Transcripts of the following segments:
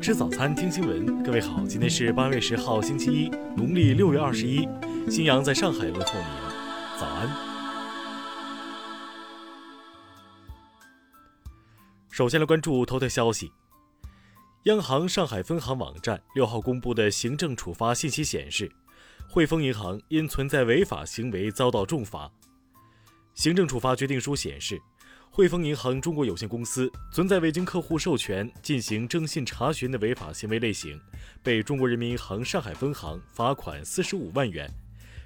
吃早餐，听新闻。各位好，今天是八月十号，星期一，农历六月二十一。新阳在上海问候您，早安。首先来关注头条消息。央行上海分行网站六号公布的行政处罚信息显示，汇丰银行因存在违法行为遭到重罚。行政处罚决定书显示。汇丰银行中国有限公司存在未经客户授权进行征信查询的违法行为类型，被中国人民银行上海分行罚款四十五万元。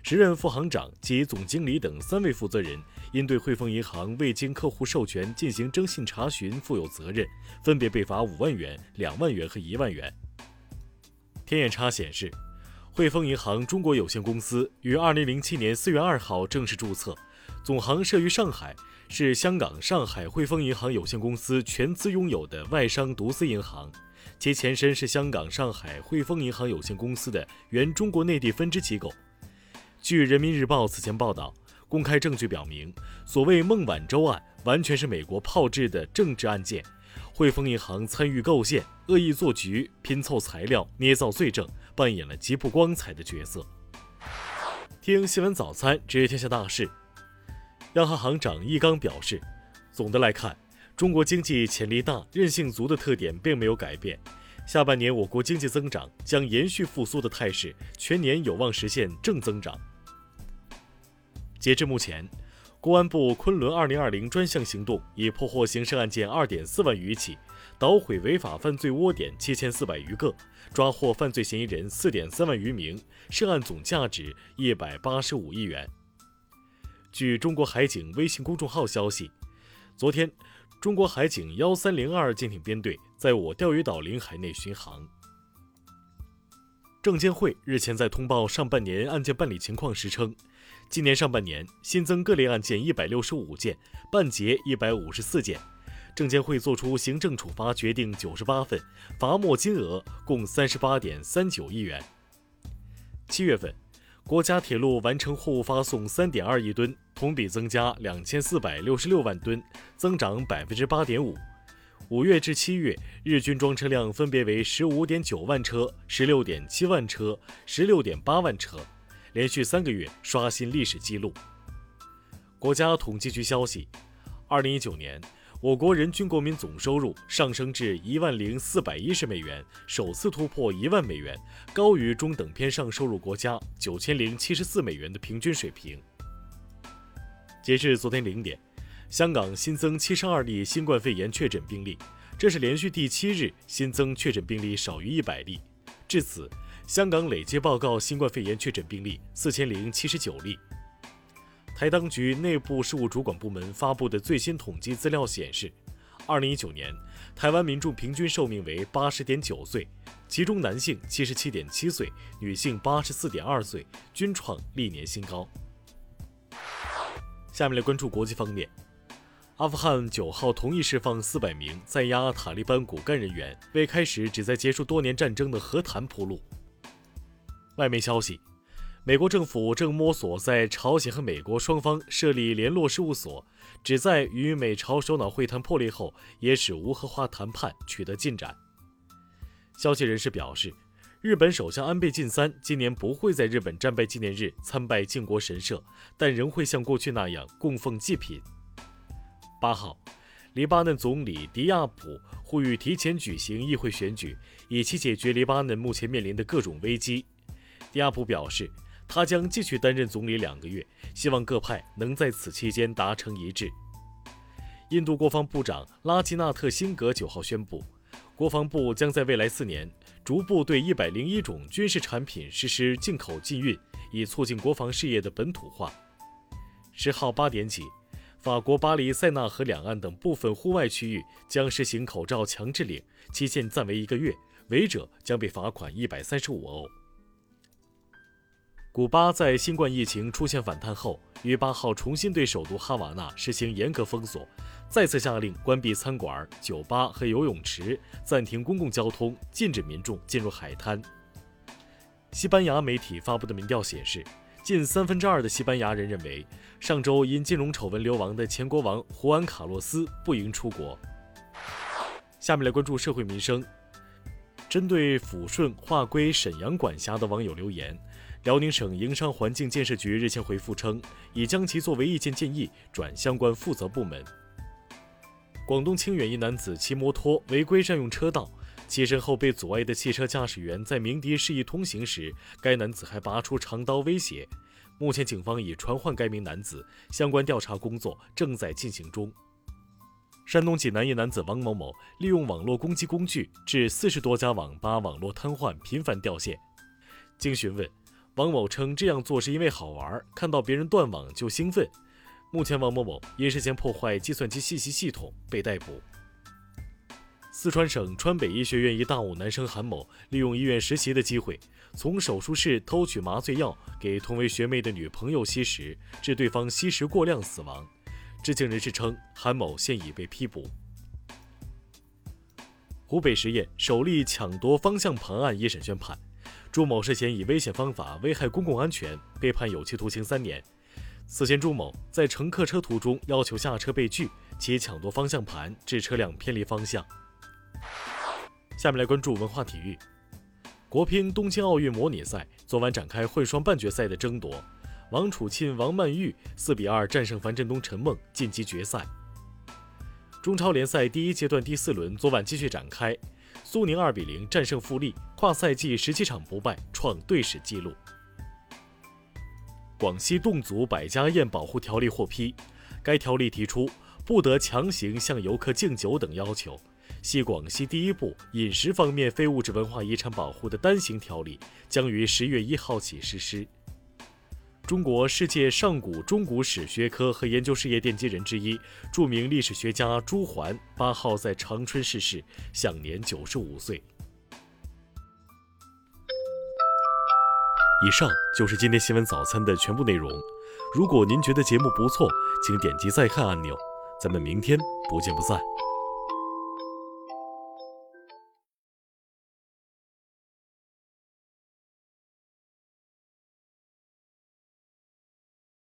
时任副行长及总经理等三位负责人因对汇丰银行未经客户授权进行征信查询负有责任，分别被罚五万元、两万元和一万元。天眼查显示，汇丰银行中国有限公司于二零零七年四月二号正式注册，总行设于上海。是香港上海汇丰银行有限公司全资拥有的外商独资银行，其前身是香港上海汇丰银行有限公司的原中国内地分支机构。据人民日报此前报道，公开证据表明，所谓孟晚舟案完全是美国炮制的政治案件，汇丰银行参与构陷、恶意做局、拼凑材料、捏造罪证，扮演了极不光彩的角色。听新闻早餐，知天下大事。央行行长易纲表示，总的来看，中国经济潜力大、韧性足的特点并没有改变。下半年我国经济增长将延续复苏的态势，全年有望实现正增长。截至目前，公安部昆仑2020专项行动已破获刑事案件2.4万余起，捣毁违法犯罪窝点7400余个，抓获犯罪嫌疑人4.3万余名，涉案总价值185亿元。据中国海警微信公众号消息，昨天，中国海警幺三零二舰艇编队在我钓鱼岛领海内巡航。证监会日前在通报上半年案件办理情况时称，今年上半年新增各类案件一百六十五件，办结一百五十四件，证监会作出行政处罚决定九十八份，罚没金额共三十八点三九亿元。七月份。国家铁路完成货物发送三点二亿吨，同比增加两千四百六十六万吨，增长百分之八点五。五月至七月，日均装车量分别为十五点九万车、十六点七万车、十六点八万车，连续三个月刷新历史记录。国家统计局消息，二零一九年。我国人均国民总收入上升至一万零四百一十美元，首次突破一万美元，高于中等偏上收入国家九千零七十四美元的平均水平。截至昨天零点，香港新增七十二例新冠肺炎确诊病例，这是连续第七日新增确诊病例少于一百例。至此，香港累计报告新冠肺炎确诊病例四千零七十九例。台当局内部事务主管部门发布的最新统计资料显示，二零一九年台湾民众平均寿命为八十点九岁，其中男性七十七点七岁，女性八十四点二岁，均创历年新高。下面来关注国际方面，阿富汗九号同意释放四百名在押塔利班骨干人员，为开始旨在结束多年战争的和谈铺路。外媒消息。美国政府正摸索在朝鲜和美国双方设立联络事务所，旨在与美朝首脑会谈破裂后，也使无核化谈判取得进展。消息人士表示，日本首相安倍晋三今年不会在日本战败纪念日参拜靖国神社，但仍会像过去那样供奉祭品。八号，黎巴嫩总理迪亚普呼吁提前举行议会选举，以期解决黎巴嫩目前面临的各种危机。迪亚普表示。他将继续担任总理两个月，希望各派能在此期间达成一致。印度国防部长拉吉纳特·辛格九号宣布，国防部将在未来四年逐步对一百零一种军事产品实施进口禁运，以促进国防事业的本土化。十号八点起，法国巴黎塞纳河两岸等部分户外区域将实行口罩强制令，期限暂为一个月，违者将被罚款一百三十五欧。古巴在新冠疫情出现反弹后，于八号重新对首都哈瓦那实行严格封锁，再次下令关闭餐馆、酒吧和游泳池，暂停公共交通，禁止民众进入海滩。西班牙媒体发布的民调显示，近三分之二的西班牙人认为，上周因金融丑闻流亡的前国王胡安·卡洛斯不应出国。下面来关注社会民生。针对抚顺划归沈阳管辖的网友留言，辽宁省营商环境建设局日前回复称，已将其作为意见建议转相关负责部门。广东清远一男子骑摩托违规占用车道，起身后被阻碍的汽车驾驶员在鸣笛示意通行时，该男子还拔出长刀威胁。目前警方已传唤该名男子，相关调查工作正在进行中。山东济南一男子王某某利用网络攻击工具，致四十多家网吧网络瘫痪，频繁掉线。经询问，王某称这样做是因为好玩，看到别人断网就兴奋。目前，王某某因涉嫌破坏计算机信息系统被逮捕。四川省川北医学院一大五男生韩某利用医院实习的机会，从手术室偷取麻醉药给同为学妹的女朋友吸食，致对方吸食过量死亡。知情人士称，韩某现已被批捕。湖北十堰首例抢夺方向盘案一审宣判，朱某涉嫌以危险方法危害公共安全，被判有期徒刑三年。此前，朱某在乘客车途中要求下车被拒，其抢夺方向盘，致车辆偏离方向。下面来关注文化体育。国乒东京奥运模拟赛昨晚展开混双半决赛的争夺，王楚钦、王曼玉四比二战胜樊振东、陈梦，晋级决赛。中超联赛第一阶段第四轮昨晚继续展开，苏宁二比零战胜富力，跨赛季十七场不败，创队史纪录。广西侗族百家宴保护条例获批，该条例提出不得强行向游客敬酒等要求，系广西第一部饮食方面非物质文化遗产保护的单行条例，将于十月一号起实施。中国世界上古中古史学科和研究事业奠基人之一、著名历史学家朱桓八号在长春逝世，享年九十五岁。以上就是今天新闻早餐的全部内容。如果您觉得节目不错，请点击再看按钮。咱们明天不见不散。